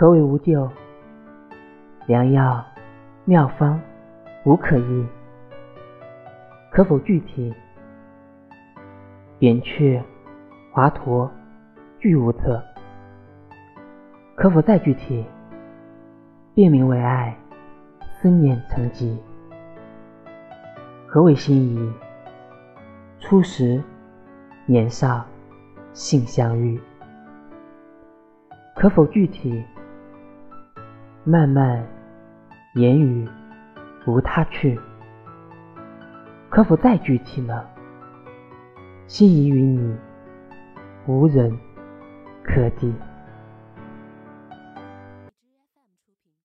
何为无救？良药妙方无可医，可否具体？扁鹊、华佗俱无策，可否再具体？辨明为爱，思念成疾。何为心仪？初时年少性相遇，可否具体？漫漫。言语无他趣，可否再具体呢？心仪于你，无人可敌。